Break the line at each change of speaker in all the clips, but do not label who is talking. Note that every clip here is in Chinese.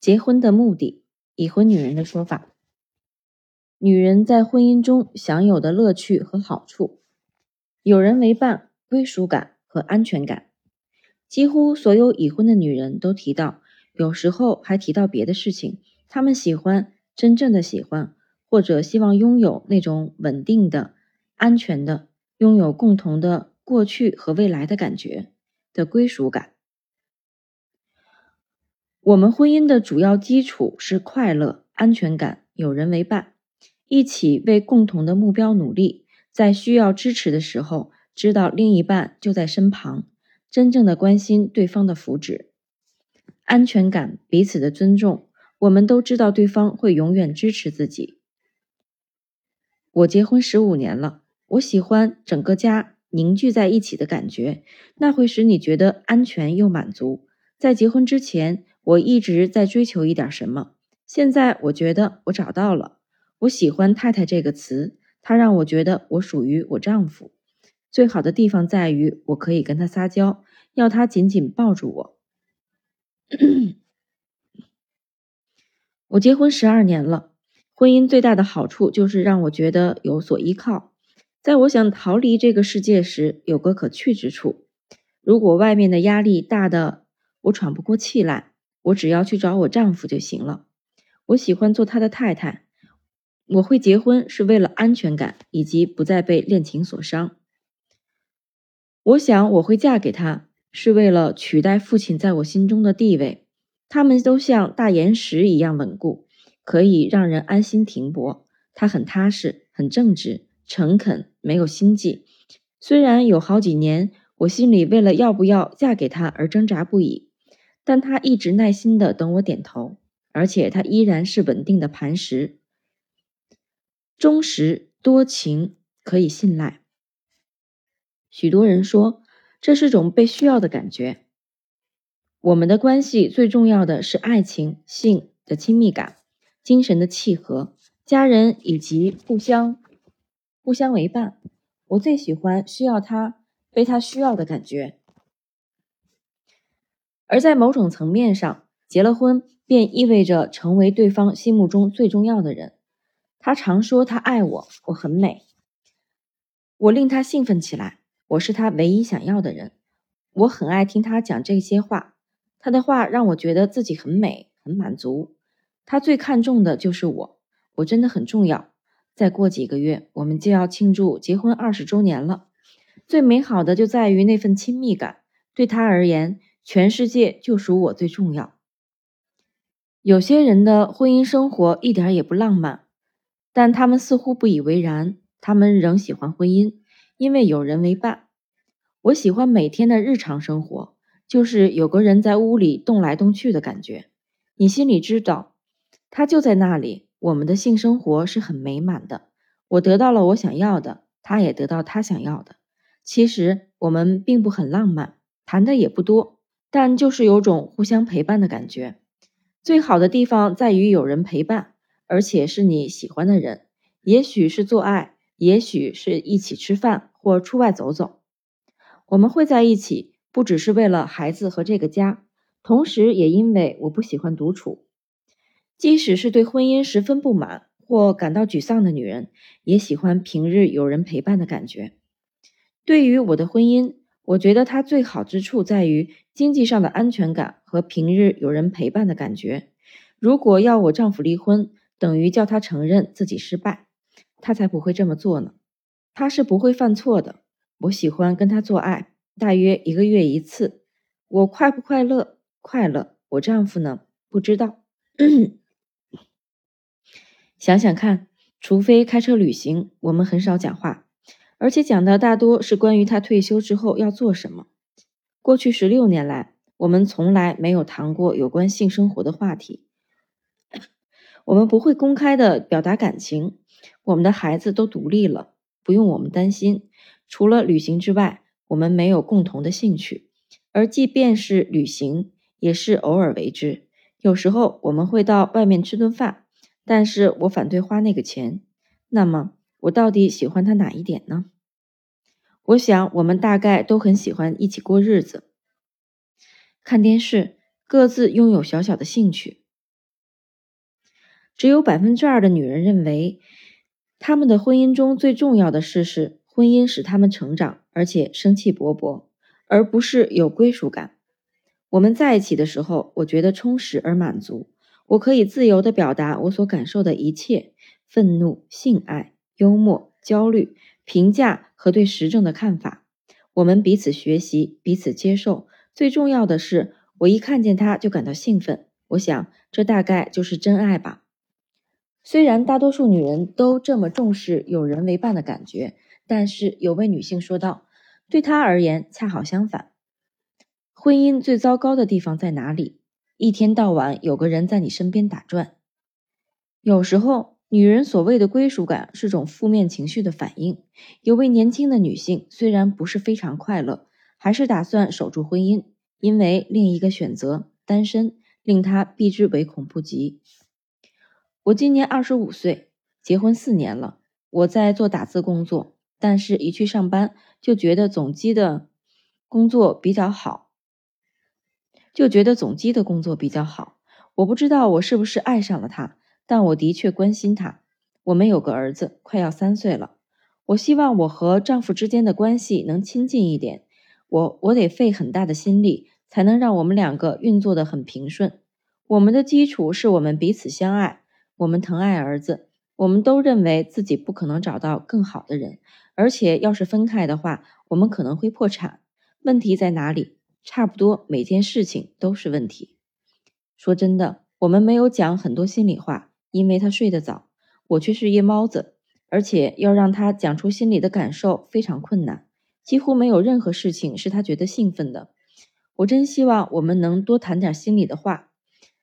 结婚的目的，已婚女人的说法。女人在婚姻中享有的乐趣和好处，有人为伴、归属感和安全感。几乎所有已婚的女人都提到，有时候还提到别的事情。她们喜欢真正的喜欢，或者希望拥有那种稳定的、安全的、拥有共同的过去和未来的感觉的归属感。我们婚姻的主要基础是快乐、安全感、有人为伴，一起为共同的目标努力，在需要支持的时候，知道另一半就在身旁，真正的关心对方的福祉。安全感，彼此的尊重，我们都知道对方会永远支持自己。我结婚十五年了，我喜欢整个家凝聚在一起的感觉，那会使你觉得安全又满足。在结婚之前。我一直在追求一点什么，现在我觉得我找到了。我喜欢“太太”这个词，它让我觉得我属于我丈夫。最好的地方在于我可以跟他撒娇，要他紧紧抱住我。我结婚十二年了，婚姻最大的好处就是让我觉得有所依靠，在我想逃离这个世界时有个可去之处。如果外面的压力大的我喘不过气来。我只要去找我丈夫就行了。我喜欢做他的太太。我会结婚是为了安全感以及不再被恋情所伤。我想我会嫁给他是为了取代父亲在我心中的地位。他们都像大岩石一样稳固，可以让人安心停泊。他很踏实，很正直，诚恳，没有心计。虽然有好几年，我心里为了要不要嫁给他而挣扎不已。但他一直耐心的等我点头，而且他依然是稳定的磐石，忠实多情，可以信赖。许多人说这是种被需要的感觉。我们的关系最重要的是爱情、性的亲密感、精神的契合、家人以及互相互相为伴。我最喜欢需要他被他需要的感觉。而在某种层面上，结了婚便意味着成为对方心目中最重要的人。他常说他爱我，我很美，我令他兴奋起来。我是他唯一想要的人。我很爱听他讲这些话，他的话让我觉得自己很美，很满足。他最看重的就是我，我真的很重要。再过几个月，我们就要庆祝结婚二十周年了。最美好的就在于那份亲密感，对他而言。全世界就属我最重要。有些人的婚姻生活一点也不浪漫，但他们似乎不以为然。他们仍喜欢婚姻，因为有人为伴。我喜欢每天的日常生活，就是有个人在屋里动来动去的感觉。你心里知道，他就在那里。我们的性生活是很美满的。我得到了我想要的，他也得到他想要的。其实我们并不很浪漫，谈的也不多。但就是有种互相陪伴的感觉。最好的地方在于有人陪伴，而且是你喜欢的人。也许是做爱，也许是一起吃饭或出外走走。我们会在一起，不只是为了孩子和这个家，同时也因为我不喜欢独处。即使是对婚姻十分不满或感到沮丧的女人，也喜欢平日有人陪伴的感觉。对于我的婚姻。我觉得它最好之处在于经济上的安全感和平日有人陪伴的感觉。如果要我丈夫离婚，等于叫他承认自己失败，他才不会这么做呢。他是不会犯错的。我喜欢跟他做爱，大约一个月一次。我快不快乐？快乐。我丈夫呢？不知道。想想看，除非开车旅行，我们很少讲话。而且讲的大多是关于他退休之后要做什么。过去十六年来，我们从来没有谈过有关性生活的话题。我们不会公开的表达感情。我们的孩子都独立了，不用我们担心。除了旅行之外，我们没有共同的兴趣。而即便是旅行，也是偶尔为之。有时候我们会到外面吃顿饭，但是我反对花那个钱。那么。我到底喜欢他哪一点呢？我想我们大概都很喜欢一起过日子，看电视，各自拥有小小的兴趣。只有百分之二的女人认为，他们的婚姻中最重要的事是婚姻使他们成长，而且生气勃勃，而不是有归属感。我们在一起的时候，我觉得充实而满足，我可以自由地表达我所感受的一切：愤怒、性爱、幽默、焦虑、评价和对时政的看法。我们彼此学习，彼此接受。最重要的是，我一看见他就感到兴奋。我想，这大概就是真爱吧。虽然大多数女人都这么重视有人为伴的感觉，但是有位女性说道：“对她而言，恰好相反。婚姻最糟糕的地方在哪里？一天到晚有个人在你身边打转。有时候，女人所谓的归属感是种负面情绪的反应。有位年轻的女性虽然不是非常快乐，还是打算守住婚姻，因为另一个选择——单身。”令她避之唯恐不及。我今年二十五岁，结婚四年了。我在做打字工作，但是一去上班就觉得总机的工作比较好，就觉得总机的工作比较好。我不知道我是不是爱上了他，但我的确关心他。我们有个儿子，快要三岁了。我希望我和丈夫之间的关系能亲近一点。我我得费很大的心力。才能让我们两个运作的很平顺。我们的基础是我们彼此相爱，我们疼爱儿子，我们都认为自己不可能找到更好的人，而且要是分开的话，我们可能会破产。问题在哪里？差不多每件事情都是问题。说真的，我们没有讲很多心里话，因为他睡得早，我却是夜猫子，而且要让他讲出心里的感受非常困难，几乎没有任何事情是他觉得兴奋的。我真希望我们能多谈点心里的话，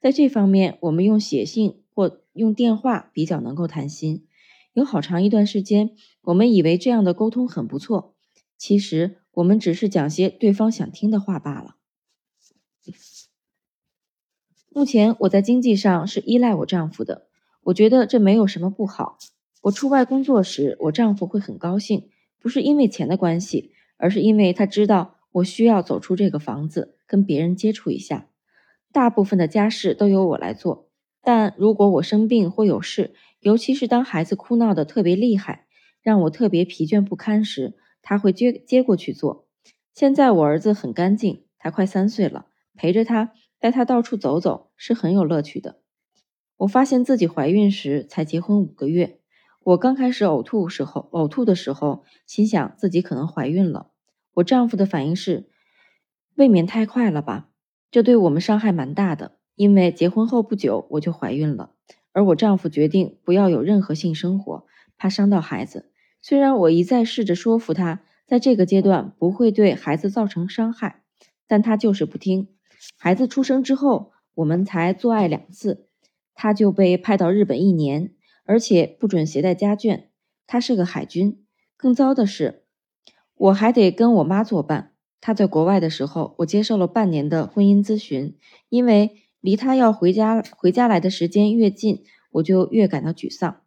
在这方面，我们用写信或用电话比较能够谈心。有好长一段时间，我们以为这样的沟通很不错，其实我们只是讲些对方想听的话罢了。目前我在经济上是依赖我丈夫的，我觉得这没有什么不好。我出外工作时，我丈夫会很高兴，不是因为钱的关系，而是因为他知道。我需要走出这个房子，跟别人接触一下。大部分的家事都由我来做，但如果我生病或有事，尤其是当孩子哭闹的特别厉害，让我特别疲倦不堪时，他会接接过去做。现在我儿子很干净，他快三岁了，陪着他，带他到处走走是很有乐趣的。我发现自己怀孕时才结婚五个月，我刚开始呕吐时候，呕吐的时候，心想自己可能怀孕了。我丈夫的反应是，未免太快了吧？这对我们伤害蛮大的。因为结婚后不久我就怀孕了，而我丈夫决定不要有任何性生活，怕伤到孩子。虽然我一再试着说服他，在这个阶段不会对孩子造成伤害，但他就是不听。孩子出生之后，我们才做爱两次，他就被派到日本一年，而且不准携带家眷。他是个海军。更糟的是。我还得跟我妈作伴。她在国外的时候，我接受了半年的婚姻咨询，因为离她要回家回家来的时间越近，我就越感到沮丧。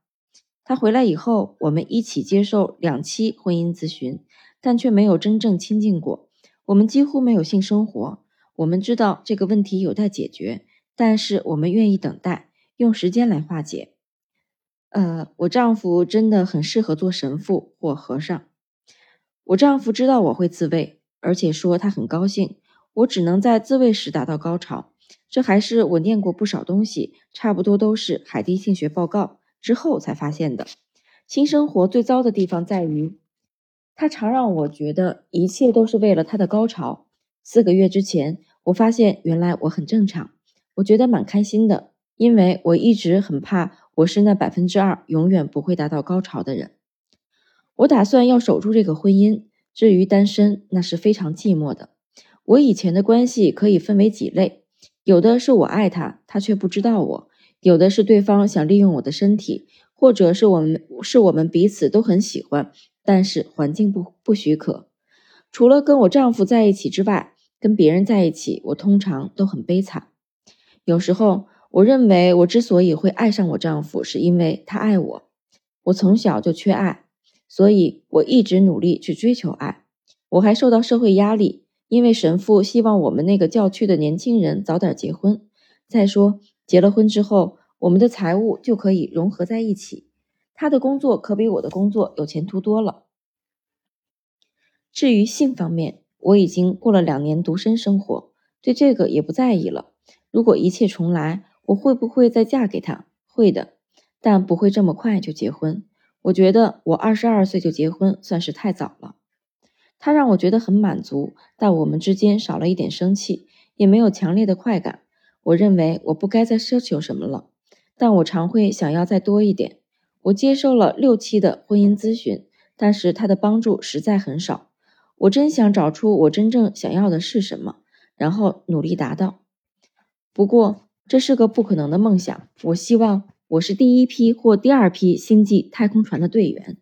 她回来以后，我们一起接受两期婚姻咨询，但却没有真正亲近过。我们几乎没有性生活。我们知道这个问题有待解决，但是我们愿意等待，用时间来化解。呃，我丈夫真的很适合做神父或和尚。我丈夫知道我会自慰，而且说他很高兴。我只能在自慰时达到高潮，这还是我念过不少东西，差不多都是海地性学报告之后才发现的。新生活最糟的地方在于，他常让我觉得一切都是为了他的高潮。四个月之前，我发现原来我很正常，我觉得蛮开心的，因为我一直很怕我是那百分之二永远不会达到高潮的人。我打算要守住这个婚姻。至于单身，那是非常寂寞的。我以前的关系可以分为几类：有的是我爱他，他却不知道我；有的是对方想利用我的身体，或者是我们是我们彼此都很喜欢，但是环境不不许可。除了跟我丈夫在一起之外，跟别人在一起，我通常都很悲惨。有时候，我认为我之所以会爱上我丈夫，是因为他爱我。我从小就缺爱。所以我一直努力去追求爱，我还受到社会压力，因为神父希望我们那个教区的年轻人早点结婚。再说结了婚之后，我们的财务就可以融合在一起。他的工作可比我的工作有前途多了。至于性方面，我已经过了两年独身生活，对这个也不在意了。如果一切重来，我会不会再嫁给他？会的，但不会这么快就结婚。我觉得我二十二岁就结婚算是太早了。他让我觉得很满足，但我们之间少了一点生气，也没有强烈的快感。我认为我不该再奢求什么了，但我常会想要再多一点。我接受了六期的婚姻咨询，但是他的帮助实在很少。我真想找出我真正想要的是什么，然后努力达到。不过这是个不可能的梦想。我希望我是第一批或第二批星际太空船的队员。